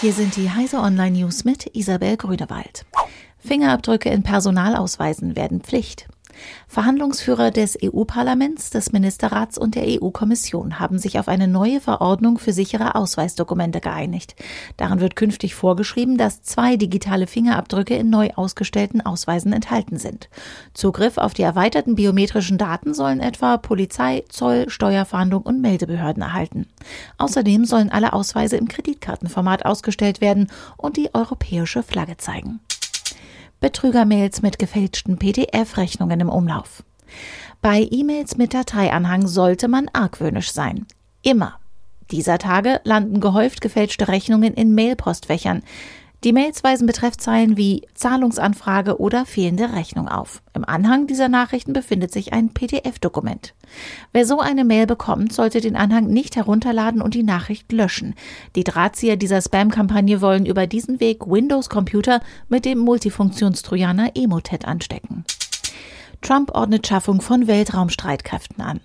Hier sind die Heise Online News mit Isabel Grünewald. Fingerabdrücke in Personalausweisen werden Pflicht. Verhandlungsführer des EU-Parlaments, des Ministerrats und der EU-Kommission haben sich auf eine neue Verordnung für sichere Ausweisdokumente geeinigt. Darin wird künftig vorgeschrieben, dass zwei digitale Fingerabdrücke in neu ausgestellten Ausweisen enthalten sind. Zugriff auf die erweiterten biometrischen Daten sollen etwa Polizei, Zoll, Steuerfahndung und Meldebehörden erhalten. Außerdem sollen alle Ausweise im Kreditkartenformat ausgestellt werden und die europäische Flagge zeigen. Betrügermails mit gefälschten PDF-Rechnungen im Umlauf. Bei E-Mails mit Dateianhang sollte man argwöhnisch sein. Immer. Dieser Tage landen gehäuft gefälschte Rechnungen in Mailpostfächern. Die Mails weisen Betreffzeilen wie Zahlungsanfrage oder fehlende Rechnung auf. Im Anhang dieser Nachrichten befindet sich ein PDF-Dokument. Wer so eine Mail bekommt, sollte den Anhang nicht herunterladen und die Nachricht löschen. Die Drahtzieher dieser Spam-Kampagne wollen über diesen Weg Windows-Computer mit dem Multifunktionstrojaner Emotet anstecken. Trump ordnet Schaffung von Weltraumstreitkräften an.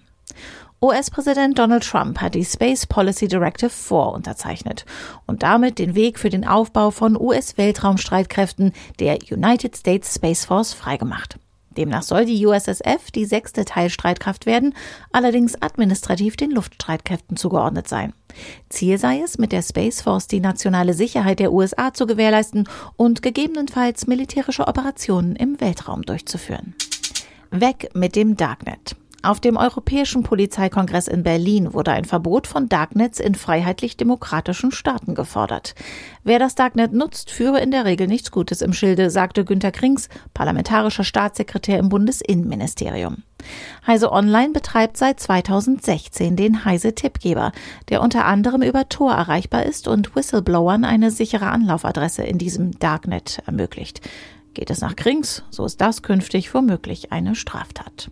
US-Präsident Donald Trump hat die Space Policy Directive 4 unterzeichnet und damit den Weg für den Aufbau von US-Weltraumstreitkräften der United States Space Force freigemacht. Demnach soll die USSF die sechste Teilstreitkraft werden, allerdings administrativ den Luftstreitkräften zugeordnet sein. Ziel sei es, mit der Space Force die nationale Sicherheit der USA zu gewährleisten und gegebenenfalls militärische Operationen im Weltraum durchzuführen. Weg mit dem Darknet. Auf dem Europäischen Polizeikongress in Berlin wurde ein Verbot von Darknets in freiheitlich-demokratischen Staaten gefordert. Wer das Darknet nutzt, führe in der Regel nichts Gutes im Schilde, sagte Günter Krings, parlamentarischer Staatssekretär im Bundesinnenministerium. Heise Online betreibt seit 2016 den Heise Tippgeber, der unter anderem über Tor erreichbar ist und Whistleblowern eine sichere Anlaufadresse in diesem Darknet ermöglicht. Geht es nach Krings, so ist das künftig womöglich eine Straftat.